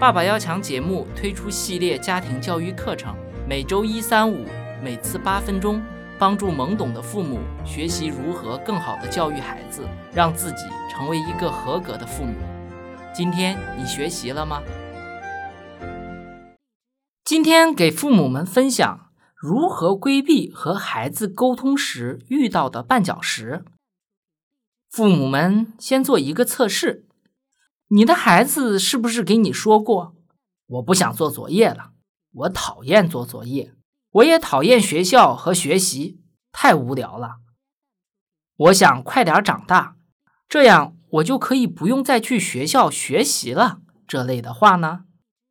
爸爸要强节目推出系列家庭教育课程，每周一、三、五，每次八分钟，帮助懵懂的父母学习如何更好的教育孩子，让自己成为一个合格的父母。今天你学习了吗？今天给父母们分享如何规避和孩子沟通时遇到的绊脚石。父母们先做一个测试。你的孩子是不是给你说过，我不想做作业了，我讨厌做作业，我也讨厌学校和学习，太无聊了。我想快点长大，这样我就可以不用再去学校学习了。这类的话呢？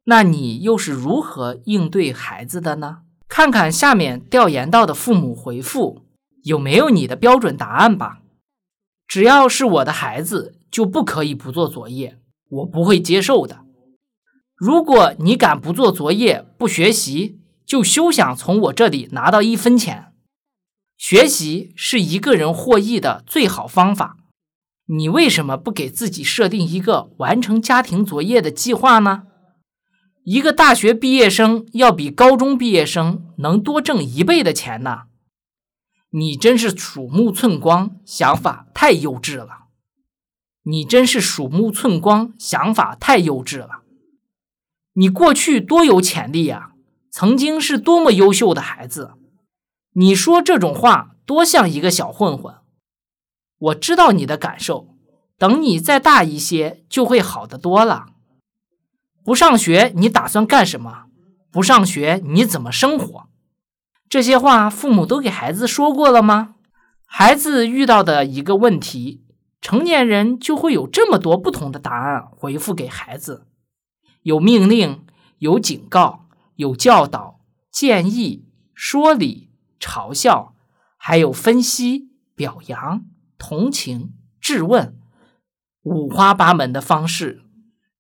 那你又是如何应对孩子的呢？看看下面调研到的父母回复，有没有你的标准答案吧。只要是我的孩子，就不可以不做作业。我不会接受的。如果你敢不做作业、不学习，就休想从我这里拿到一分钱。学习是一个人获益的最好方法。你为什么不给自己设定一个完成家庭作业的计划呢？一个大学毕业生要比高中毕业生能多挣一倍的钱呢？你真是鼠目寸光，想法太幼稚了。你真是鼠目寸光，想法太幼稚了。你过去多有潜力呀，曾经是多么优秀的孩子。你说这种话多像一个小混混。我知道你的感受，等你再大一些就会好得多了。不上学你打算干什么？不上学你怎么生活？这些话父母都给孩子说过了吗？孩子遇到的一个问题。成年人就会有这么多不同的答案回复给孩子，有命令，有警告，有教导、建议、说理、嘲笑，还有分析、表扬、同情、质问，五花八门的方式。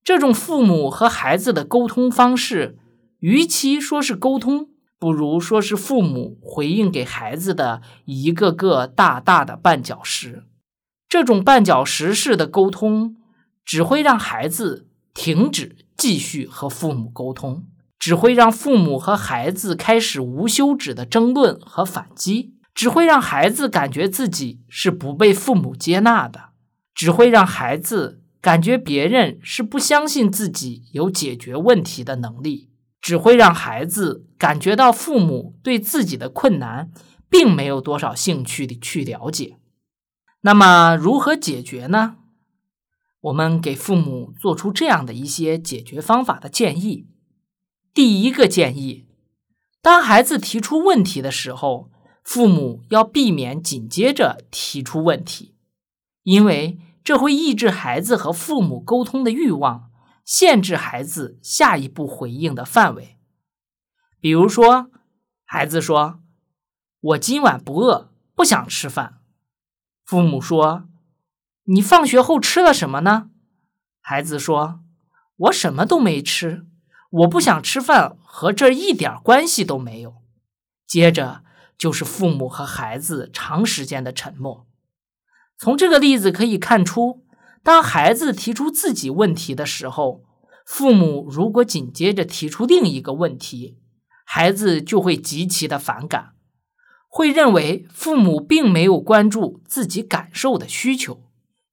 这种父母和孩子的沟通方式，与其说是沟通，不如说是父母回应给孩子的一个个大大的绊脚石。这种绊脚石式的沟通，只会让孩子停止继续和父母沟通，只会让父母和孩子开始无休止的争论和反击，只会让孩子感觉自己是不被父母接纳的，只会让孩子感觉别人是不相信自己有解决问题的能力，只会让孩子感觉到父母对自己的困难并没有多少兴趣的去了解。那么如何解决呢？我们给父母做出这样的一些解决方法的建议。第一个建议，当孩子提出问题的时候，父母要避免紧接着提出问题，因为这会抑制孩子和父母沟通的欲望，限制孩子下一步回应的范围。比如说，孩子说：“我今晚不饿，不想吃饭。”父母说：“你放学后吃了什么呢？”孩子说：“我什么都没吃，我不想吃饭，和这一点关系都没有。”接着就是父母和孩子长时间的沉默。从这个例子可以看出，当孩子提出自己问题的时候，父母如果紧接着提出另一个问题，孩子就会极其的反感。会认为父母并没有关注自己感受的需求，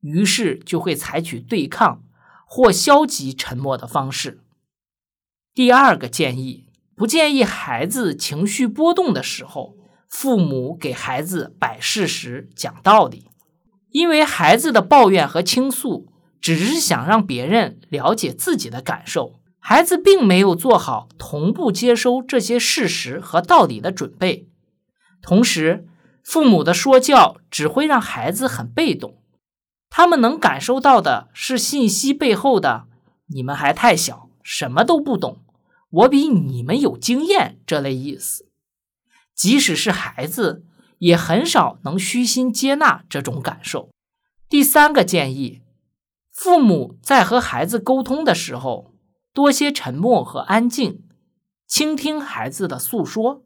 于是就会采取对抗或消极沉默的方式。第二个建议，不建议孩子情绪波动的时候，父母给孩子摆事实、讲道理，因为孩子的抱怨和倾诉只是想让别人了解自己的感受，孩子并没有做好同步接收这些事实和道理的准备。同时，父母的说教只会让孩子很被动，他们能感受到的是信息背后的“你们还太小，什么都不懂，我比你们有经验”这类意思。即使是孩子，也很少能虚心接纳这种感受。第三个建议，父母在和孩子沟通的时候，多些沉默和安静，倾听孩子的诉说。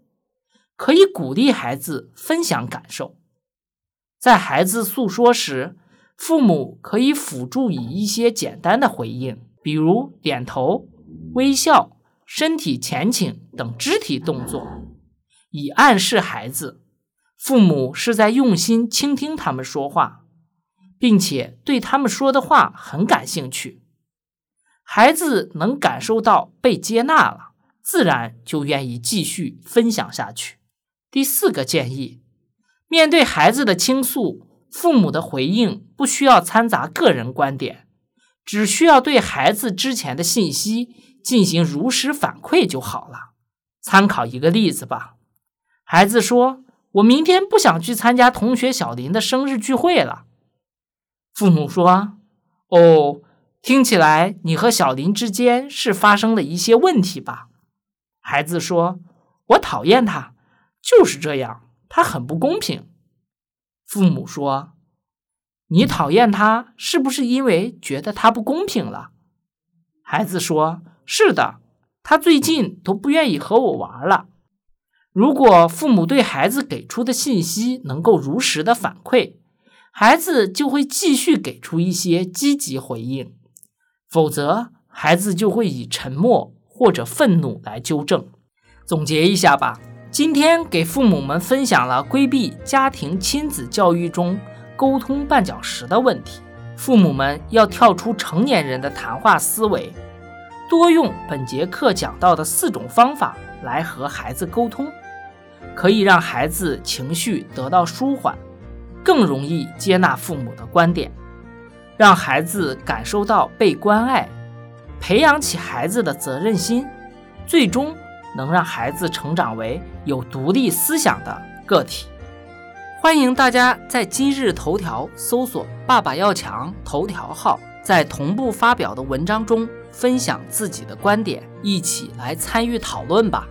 可以鼓励孩子分享感受，在孩子诉说时，父母可以辅助以一些简单的回应，比如点头、微笑、身体前倾等肢体动作，以暗示孩子，父母是在用心倾听他们说话，并且对他们说的话很感兴趣。孩子能感受到被接纳了，自然就愿意继续分享下去。第四个建议，面对孩子的倾诉，父母的回应不需要掺杂个人观点，只需要对孩子之前的信息进行如实反馈就好了。参考一个例子吧，孩子说：“我明天不想去参加同学小林的生日聚会了。”父母说：“哦。”听起来你和小林之间是发生了一些问题吧？孩子说：“我讨厌他，就是这样，他很不公平。”父母说：“你讨厌他是不是因为觉得他不公平了？”孩子说：“是的，他最近都不愿意和我玩了。”如果父母对孩子给出的信息能够如实的反馈，孩子就会继续给出一些积极回应。否则，孩子就会以沉默或者愤怒来纠正。总结一下吧，今天给父母们分享了规避家庭亲子教育中沟通绊脚石的问题。父母们要跳出成年人的谈话思维，多用本节课讲到的四种方法来和孩子沟通，可以让孩子情绪得到舒缓，更容易接纳父母的观点。让孩子感受到被关爱，培养起孩子的责任心，最终能让孩子成长为有独立思想的个体。欢迎大家在今日头条搜索“爸爸要强”头条号，在同步发表的文章中分享自己的观点，一起来参与讨论吧。